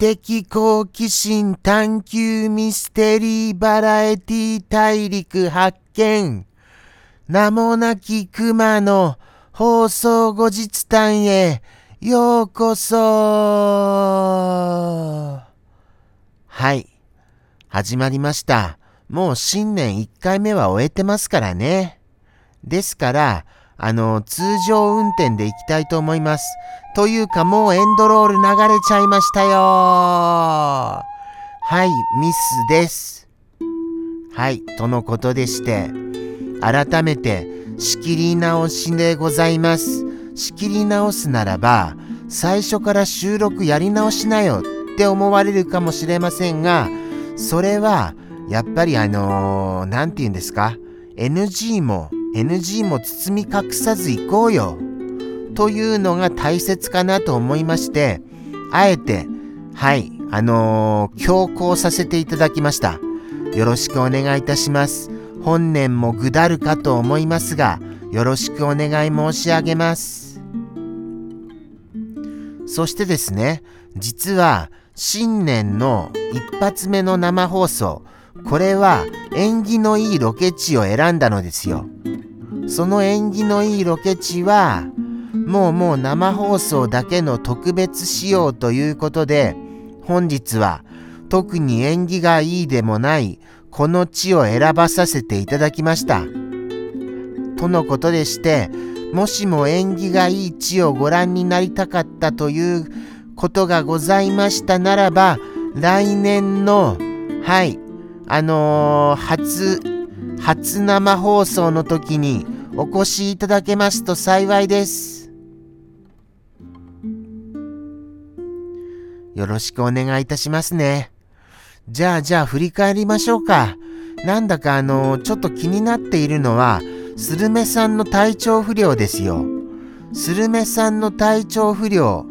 的好奇心探求ミステリーバラエティ大陸発見。名もなき熊の放送後日談へようこそはい。始まりました。もう新年1回目は終えてますからね。ですから、あの、通常運転で行きたいと思います。というかもうエンドロール流れちゃいましたよはい、ミスです。はい、とのことでして、改めて仕切り直しでございます。仕切り直すならば、最初から収録やり直しなよって思われるかもしれませんが、それは、やっぱりあのー、なんて言うんですか ?NG も NG も包み隠さず行こうよというのが大切かなと思いまして、あえて、はい、あのー、強行させていただきました。よろしくお願いいたします。本年もぐだるかと思いますが、よろしくお願い申し上げます。そしてですね、実は新年の一発目の生放送、これは縁起のいいロケ地を選んだのですよ。その縁起のいいロケ地は、もうもう生放送だけの特別仕様ということで、本日は特に縁起がいいでもないこの地を選ばさせていただきました。とのことでして、もしも縁起がいい地をご覧になりたかったということがございましたならば、来年の、はい、あのー、初、初生放送の時にお越しいただけますと幸いです。よろしくお願いいたしますね。じゃあじゃあ振り返りましょうか。なんだかあのちょっと気になっているのは、スルメさんの体調不良ですよ。スルメさんの体調不良。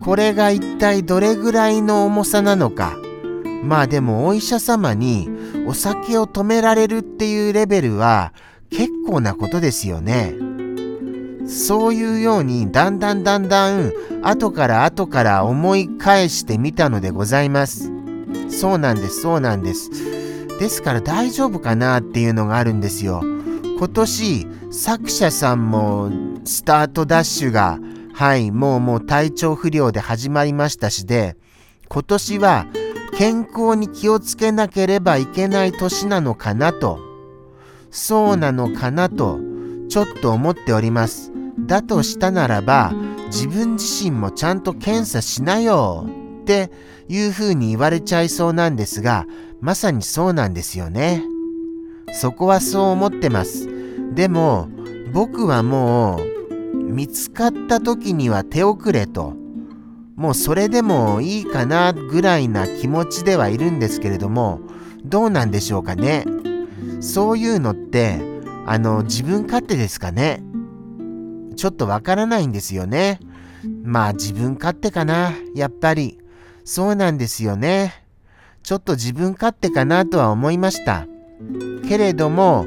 これが一体どれぐらいの重さなのか。まあでもお医者様にお酒を止められるっていうレベルは結構なことですよね。そういうようにだんだんだんだん後から後から思い返してみたのでございます。そうなんです、そうなんです。ですから大丈夫かなっていうのがあるんですよ。今年作者さんもスタートダッシュがはいもうもう体調不良で始まりましたしで今年は健康に気をつけなければいけない年なのかなとそうなのかなとちょっと思っております。だとしたならば自分自身もちゃんと検査しなよっていうふうに言われちゃいそうなんですがまさにそうなんですよね。そこはそう思ってます。でも僕はもう見つかった時には手遅れともうそれでもいいかなぐらいな気持ちではいるんですけれどもどうなんでしょうかね。そういうのって、あの、自分勝手ですかね？ちょっとわからないんですよね。まあ自分勝手かな。やっぱり。そうなんですよね。ちょっと自分勝手かなとは思いました。けれども、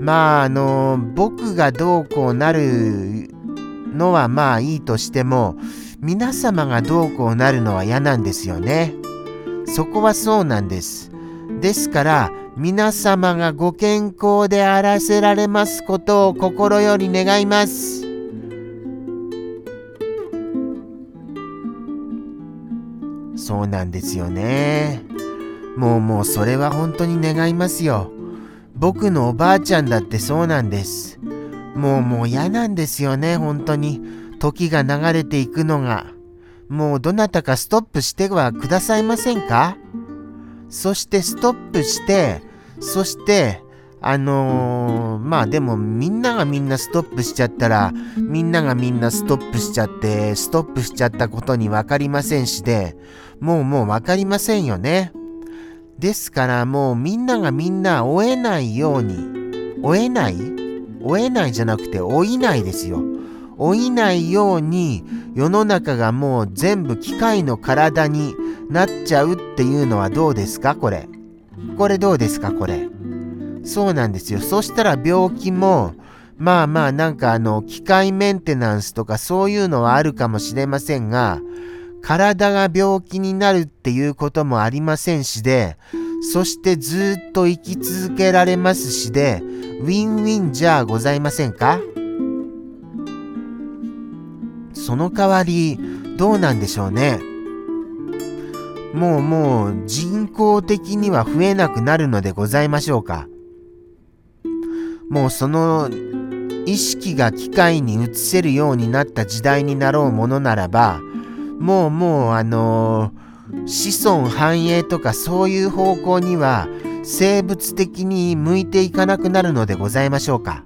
まああの、僕がどうこうなるのはまあいいとしても、皆様がどうこうなるのは嫌なんですよね。そこはそうなんです。ですから、皆様がご健康であらせられますことを心より願います。そうなんですよね。もうもうそれは本当に願いますよ。僕のおばあちゃんだってそうなんです。もうもう嫌なんですよね、本当に。時が流れていくのが。もうどなたかストップしてはくださいませんか？そしてストップして、そして、あのー、まあでもみんながみんなストップしちゃったら、みんながみんなストップしちゃって、ストップしちゃったことに分かりませんしで、もうもう分かりませんよね。ですからもうみんながみんな追えないように、追えない？追えないじゃなくて追いないですよ。追いないように世の中がもう全部機械の体になっちゃうっていうのはどうですか？これ。これどうですか？これ。そうなんですよ。そしたら病気も、まあまあなんかあの、機械メンテナンスとかそういうのはあるかもしれませんが、体が病気になるっていうこともありませんしで、そしてずっと生き続けられますしで、ウィンウィンじゃございませんか？その代わり、どうなんでしょうね。もうもう人工的には増えなくなるのでございましょうか。もうその意識が機械に移せるようになった時代になろうものならば、もうもうあのー、子孫繁栄とかそういう方向には生物的に向いていかなくなるのでございましょうか。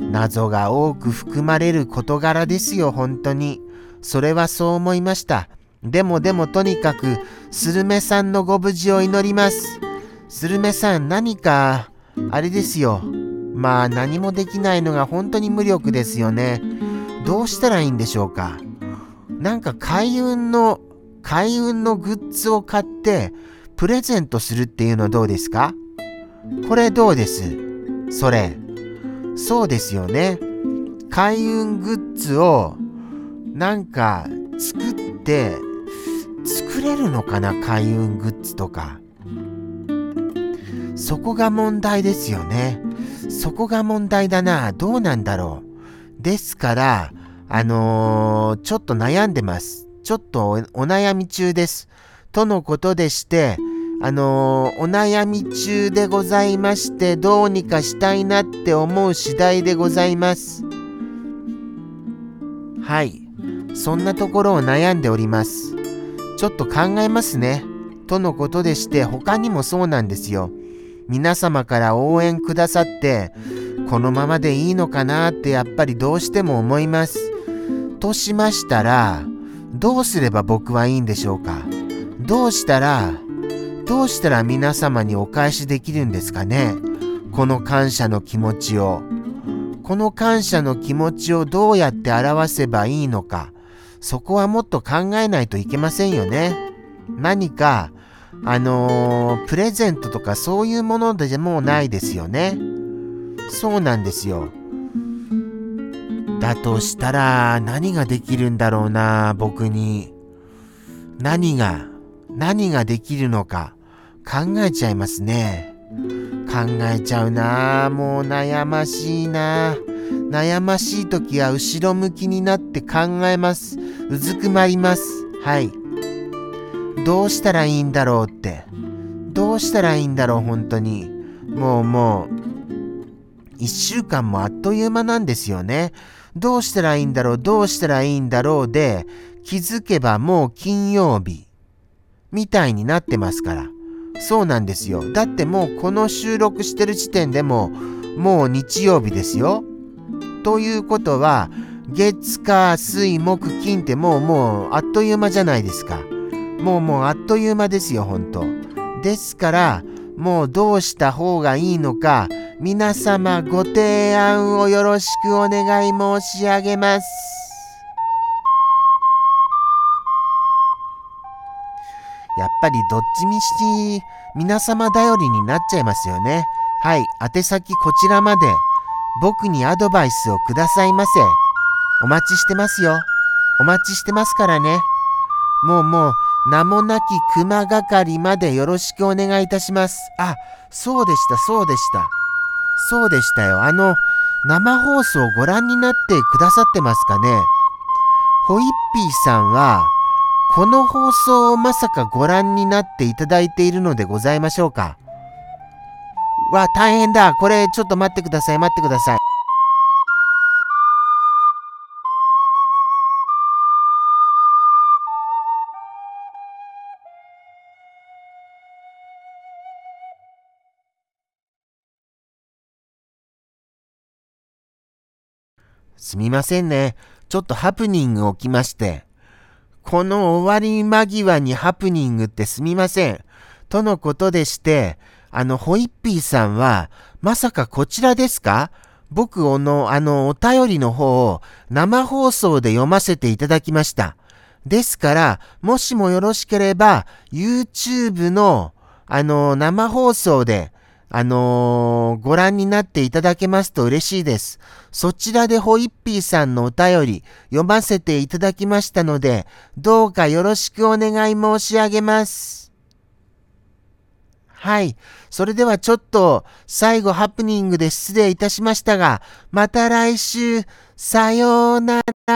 謎が多く含まれる事柄ですよ、本当に。それはそう思いました。でもでもとにかく、スルメさんのご無事を祈ります。スルメさん何か、あれですよ。まあ何もできないのが本当に無力ですよね。どうしたらいいんでしょうか。なんか開運の、開運のグッズを買ってプレゼントするっていうのどうですか？これどうです？それ。そうですよね。開運グッズをなんか作って作れるのかな？開運グッズとか。そこが問題ですよね。そこが問題だな。どうなんだろう。ですから、あのー、ちょっと悩んでます。ちょっとお悩み中です。とのことでして、あのー、お悩み中でございまして、どうにかしたいなって思う次第でございます。はい。そんなところを悩んでおります。ちょっと考えますね。とのことでして、他にもそうなんですよ。皆様から応援くださって、このままでいいのかなってやっぱりどうしても思います。としましたら、どうすれば僕はいいんでしょうかどうしたら、どうしたら皆様にお返しできるんですかねこの感謝の気持ちを。この感謝の気持ちをどうやって表せばいいのか。そこはもっと考えないといけませんよね。何かあのー、プレゼントとかそういうものでもないですよね。そうなんですよ。だとしたら何ができるんだろうな、僕に。何が、何ができるのか考えちゃいますね。考えちゃうな、もう悩ましいな。悩ましい時は後ろ向きになって考えます。うずくまります。はい。どうしたらいいんだろうって。どうしたらいいんだろう、本当に。もうもう、一週間もあっという間なんですよね。どうしたらいいんだろう、どうしたらいいんだろうで、気づけばもう金曜日、みたいになってますから。そうなんですよ。だってもうこの収録してる時点でも、もう日曜日ですよ。ということは、月、火、水、木、金ってもうもうあっという間じゃないですか。もうもうあっという間ですよ、ほんと。ですから、もうどうした方がいいのか、皆様ご提案をよろしくお願い申し上げます。やっぱりどっちみち皆様頼りになっちゃいますよね。はい、宛先こちらまで僕にアドバイスをくださいませ。お待ちしてますよ。お待ちしてますからね。もうもう名もなき熊係までよろしくお願いいたします。あ、そうでした、そうでした。そうでしたよ。あの、生放送をご覧になってくださってますかねホイッピーさんは、この放送をまさかご覧になっていただいているのでございましょうか？わ、大変だ。これちょっと待ってください、待ってください。すみませんね。ちょっとハプニング起きまして。この終わり間際にハプニングってすみません。とのことでして、あの、ホイッピーさんは、まさかこちらですか？僕の、あの、お便りの方を生放送で読ませていただきました。ですから、もしもよろしければ、YouTube の、あの、生放送で、あのー、ご覧になっていただけますと嬉しいです。そちらでホイッピーさんのお便り読ませていただきましたので、どうかよろしくお願い申し上げます。はい。それではちょっと最後ハプニングで失礼いたしましたが、また来週、さようなら。